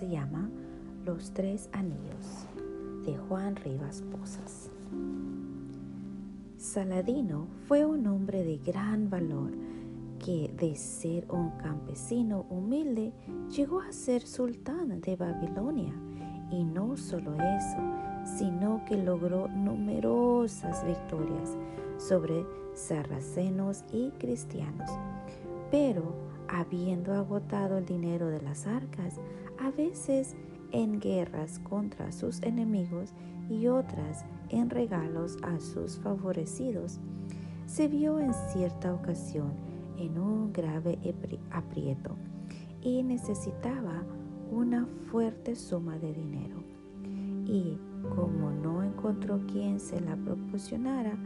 se llama Los Tres Anillos de Juan Rivas Posas. Saladino fue un hombre de gran valor que de ser un campesino humilde llegó a ser sultán de Babilonia. Y no solo eso, sino que logró numerosas victorias sobre sarracenos y cristianos. Pero, habiendo agotado el dinero de las arcas, a veces en guerras contra sus enemigos y otras en regalos a sus favorecidos, se vio en cierta ocasión en un grave aprieto y necesitaba una fuerte suma de dinero. Y como no encontró quien se la proporcionara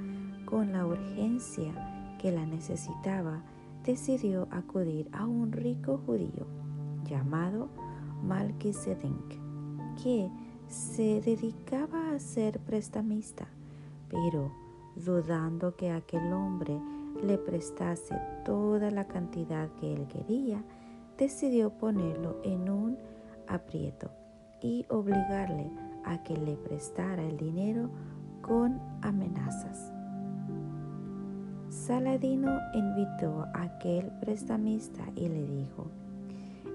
con la urgencia que la necesitaba, decidió acudir a un rico judío llamado Malquisedec, que se dedicaba a ser prestamista, pero dudando que aquel hombre le prestase toda la cantidad que él quería, decidió ponerlo en un aprieto y obligarle a que le prestara el dinero con amenazas. Saladino invitó a aquel prestamista y le dijo,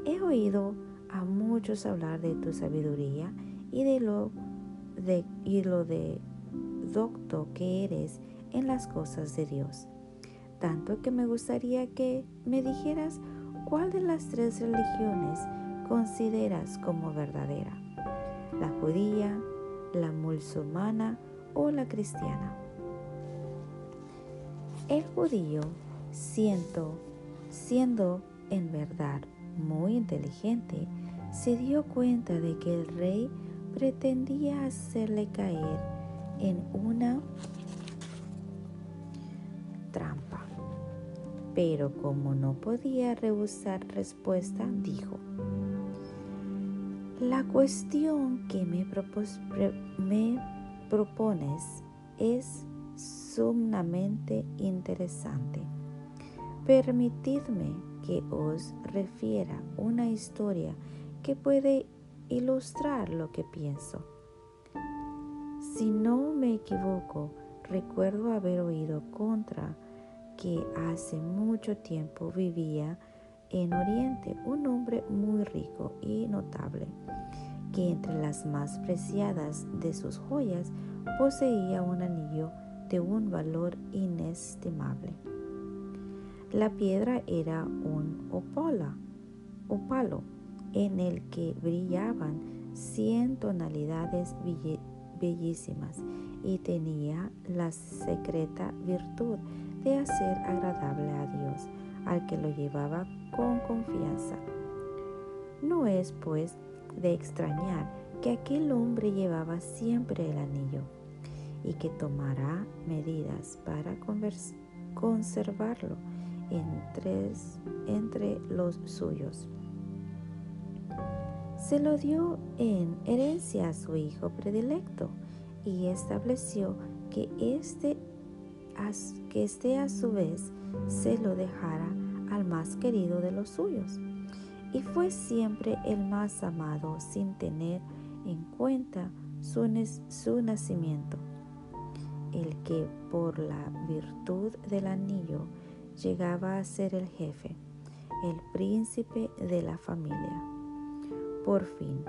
he oído a muchos hablar de tu sabiduría y de lo de, y lo de docto que eres en las cosas de Dios tanto que me gustaría que me dijeras cuál de las tres religiones consideras como verdadera, la judía, la musulmana o la cristiana. El judío, siento, siendo en verdad muy inteligente, se dio cuenta de que el rey pretendía hacerle caer en una trampa. Pero como no podía rehusar respuesta, dijo, la cuestión que me, me propones es sumamente interesante. Permitidme que os refiera una historia que puede ilustrar lo que pienso. Si no me equivoco, recuerdo haber oído contra que hace mucho tiempo vivía en Oriente un hombre muy rico y notable, que entre las más preciadas de sus joyas poseía un anillo de un valor inestimable. La piedra era un opala, opalo en el que brillaban cien tonalidades bellísimas y tenía la secreta virtud de hacer agradable a Dios al que lo llevaba con confianza. No es, pues, de extrañar que aquel hombre llevaba siempre el anillo y que tomará medidas para conservarlo entre, los suyos. Se lo dio en herencia a su hijo predilecto y estableció que este que éste a su vez se lo dejara al más querido de los suyos. Y fue siempre el más amado sin tener en cuenta su nacimiento, el que por la virtud del anillo llegaba a ser el jefe, el príncipe de la familia. Por fin,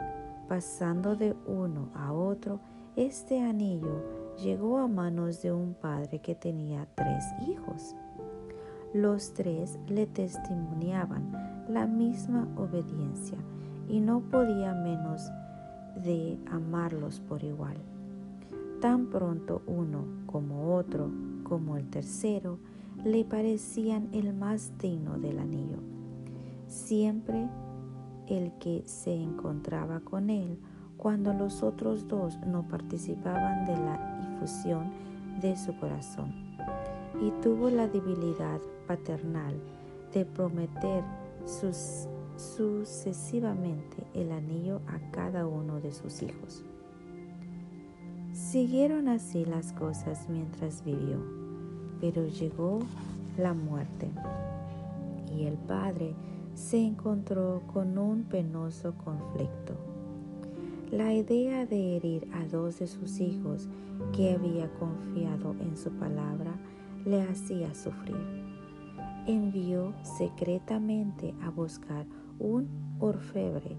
pasando de uno a otro, este anillo llegó a manos de un padre que tenía tres hijos. Los tres le testimoniaban la misma obediencia y no podía menos de amarlos por igual. Tan pronto uno como otro, como el tercero, le parecían el más digno del anillo. Siempre el que se encontraba con él cuando los otros dos no participaban de la de su corazón y tuvo la debilidad paternal de prometer sucesivamente el anillo a cada uno de sus hijos. Siguieron así las cosas mientras vivió, pero llegó la muerte y el padre se encontró con un penoso conflicto. La idea de herir a dos de sus hijos que había confiado en su palabra le hacía sufrir. Envió secretamente a buscar un orfebre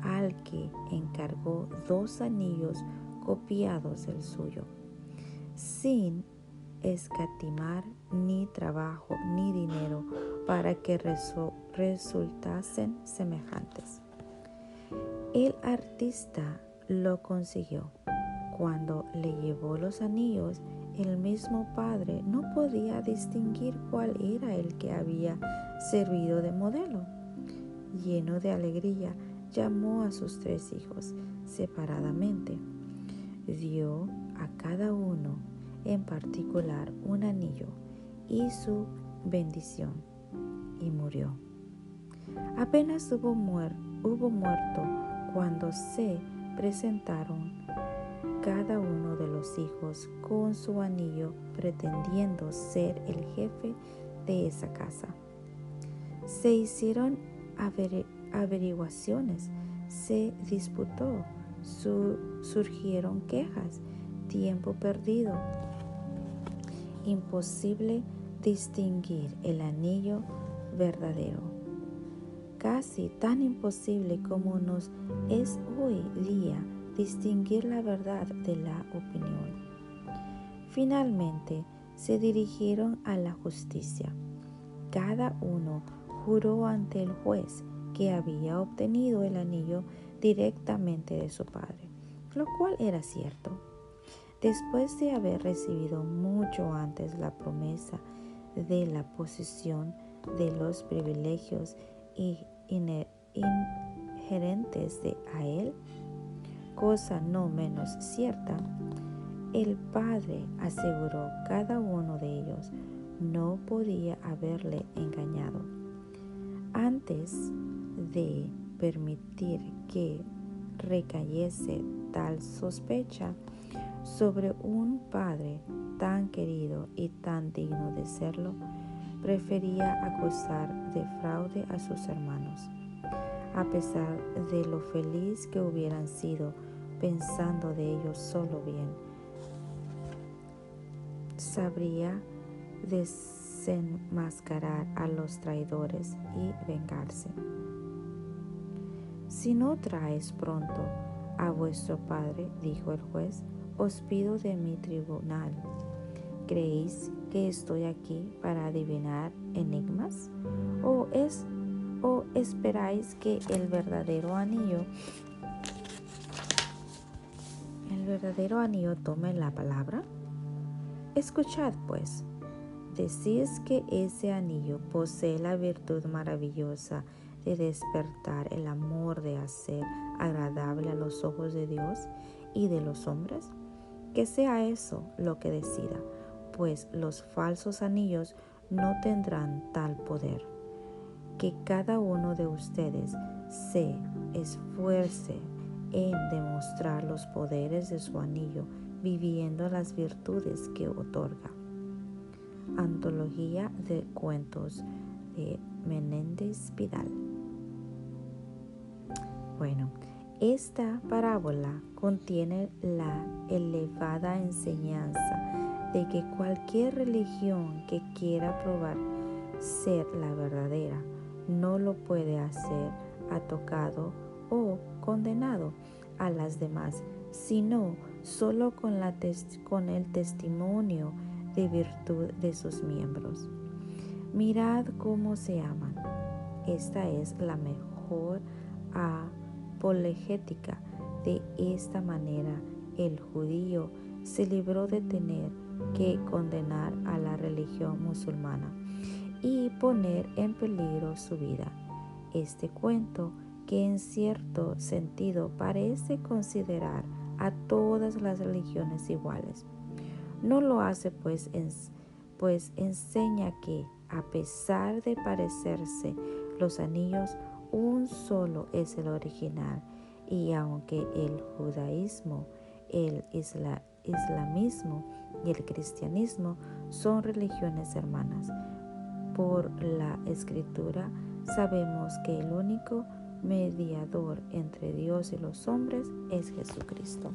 al que encargó dos anillos copiados del suyo, sin escatimar ni trabajo ni dinero para que resultasen semejantes. El artista lo consiguió. Cuando le llevó los anillos, el mismo padre no podía distinguir cuál era el que había servido de modelo. Lleno de alegría, llamó a sus tres hijos separadamente. Dio a cada uno en particular un anillo y su bendición y murió. Apenas hubo, hubo muerto cuando se presentaron cada uno de los hijos con su anillo pretendiendo ser el jefe de esa casa. Se hicieron averiguaciones, se disputó, surgieron quejas, tiempo perdido. Imposible distinguir el anillo verdadero casi tan imposible como nos es hoy día distinguir la verdad de la opinión. Finalmente se dirigieron a la justicia. Cada uno juró ante el juez que había obtenido el anillo directamente de su padre, lo cual era cierto. Después de haber recibido mucho antes la promesa de la posición de los privilegios inherentes de a él, cosa no menos cierta, el padre aseguró cada uno de ellos no podía haberle engañado. Antes de permitir que recayese tal sospecha sobre un padre tan querido y tan digno de serlo, prefería acusar de fraude a sus hermanos, a pesar de lo feliz que hubieran sido pensando de ellos solo bien. Sabría desenmascarar a los traidores y vengarse. Si no traes pronto a vuestro padre, dijo el juez, os pido de mi tribunal ¿Creéis que estoy aquí para adivinar enigmas? ¿O es o esperáis que el verdadero anillo el verdadero anillo tome la palabra? Escuchad pues, decís que ese anillo posee la virtud maravillosa de despertar el amor de hacer agradable a los ojos de Dios y de los hombres. Que sea eso lo que decida pues los falsos anillos no tendrán tal poder. Que cada uno de ustedes se esfuerce en demostrar los poderes de su anillo, viviendo las virtudes que otorga. Antología de cuentos de Menéndez Pidal. Bueno, esta parábola contiene la elevada enseñanza de que cualquier religión que quiera probar ser la verdadera no lo puede hacer atocado o condenado a las demás, sino solo con, con el testimonio de virtud de sus miembros. Mirad cómo se aman. Esta es la mejor apologética. De esta manera el judío se libró de tener que condenar a la religión musulmana y poner en peligro su vida. Este cuento, que en cierto sentido parece considerar a todas las religiones iguales, no lo hace pues, pues enseña que, a pesar de parecerse los anillos, un solo es el original y aunque el judaísmo, el islamismo y el cristianismo son religiones hermanas. Por la escritura sabemos que el único mediador entre Dios y los hombres es Jesucristo.